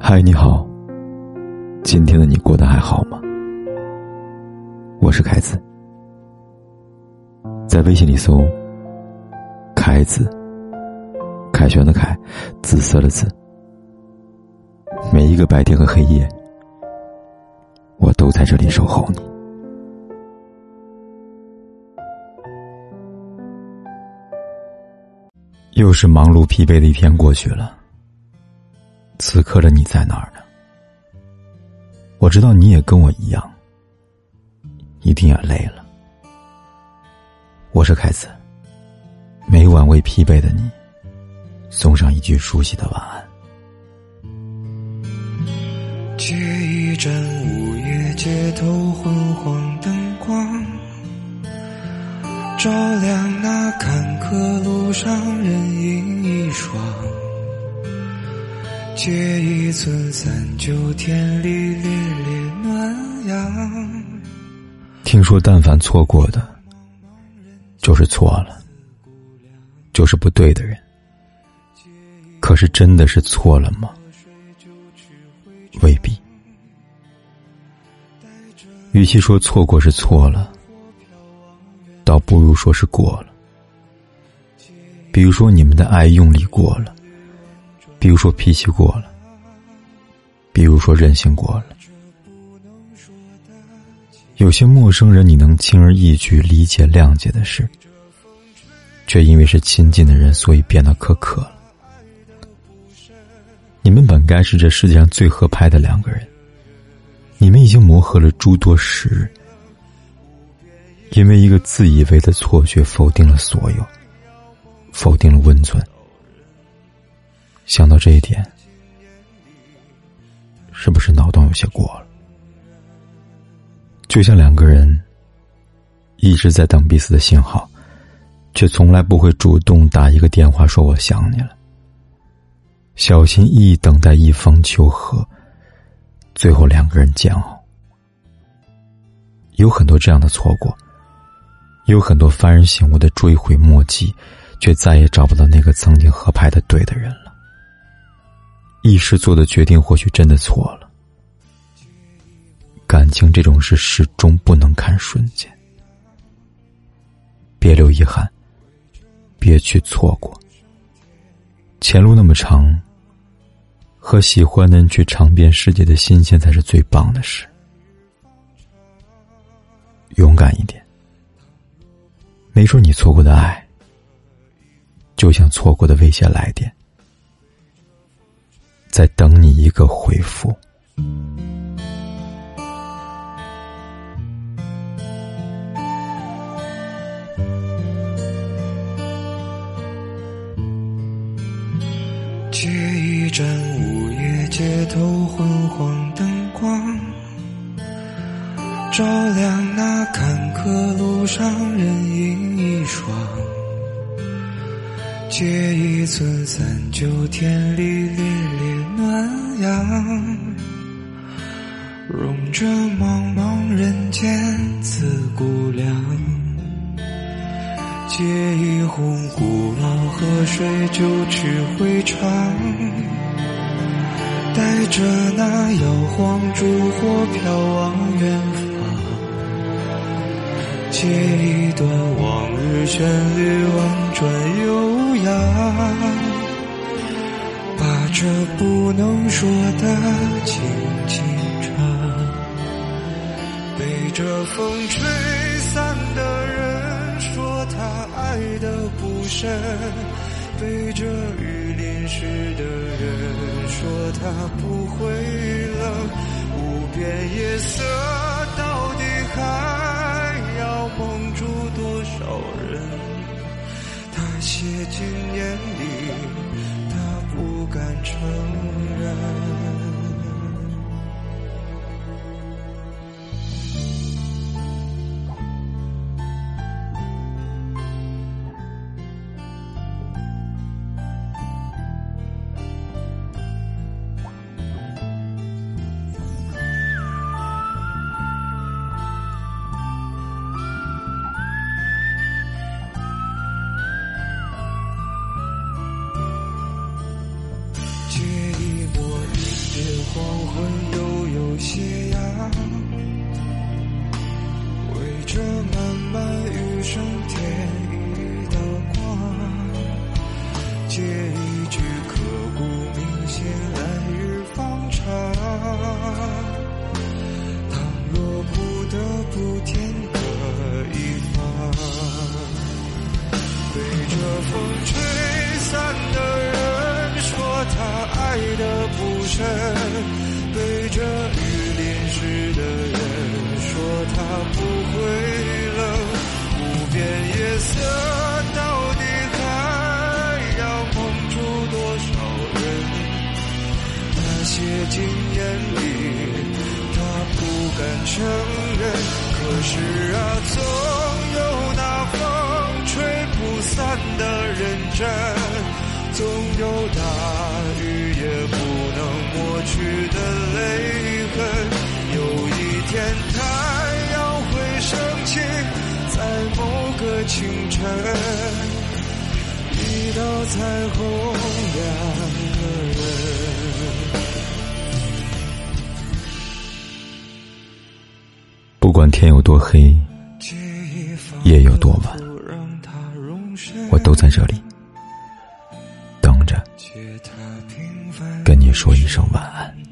嗨，你好。今天的你过得还好吗？我是凯子，在微信里搜“凯子”，凯旋的凯，紫色的紫。每一个白天和黑夜，我都在这里守候你。又是忙碌疲惫的一天过去了。此刻的你在哪儿呢？我知道你也跟我一样，一定也累了。我是凯子，每晚为疲惫的你送上一句熟悉的晚安。借一盏午夜街头昏黄灯光，照亮那坎坷路上人影一双。借一寸三九天里烈烈暖阳。听说，但凡错过的，就是错了，就是不对的人。可是，真的是错了吗？未必。与其说错过是错了，倒不如说是过了。比如说，你们的爱用力过了。比如说脾气过了，比如说任性过了，有些陌生人你能轻而易举理解谅解的事，却因为是亲近的人，所以变得苛刻了。你们本该是这世界上最合拍的两个人，你们已经磨合了诸多时日，因为一个自以为的错觉，否定了所有，否定了温存。想到这一点，是不是脑洞有些过了？就像两个人一直在等彼此的信号，却从来不会主动打一个电话说“我想你了”，小心翼翼等待一方求和，最后两个人煎熬。有很多这样的错过，有很多幡然醒悟的追悔莫及，却再也找不到那个曾经合拍的对的人了。一时做的决定或许真的错了，感情这种事始终不能看瞬间，别留遗憾，别去错过。前路那么长，和喜欢的人去尝遍世界的新鲜才是最棒的事。勇敢一点，没准你错过的爱，就像错过的未接来电。在等你一个回复。借一盏午夜街头昏黄灯光，照亮那坎坷路上人影一双。借一寸三九天里水就去回肠，带着那摇晃烛火飘往远方。借一段往日旋律婉转悠扬。把这不能说的轻轻唱，被这风吹散的人说他爱的不深，被这雨淋湿的人说他不会冷，无边夜色到底还要蒙住多少人？写进眼里，他不敢承认。的不深，背着雨淋湿的人说他不会冷，无边夜色到底还要蒙住多少人？那些经验里，他不敢承认。可是啊，总有那风吹不散的认真。总有大雨也不去的泪痕，有一天太阳会升起，在某个清晨，一道彩虹两个人。不管天有多黑，夜有多晚，我都在这里。跟你说一声晚安。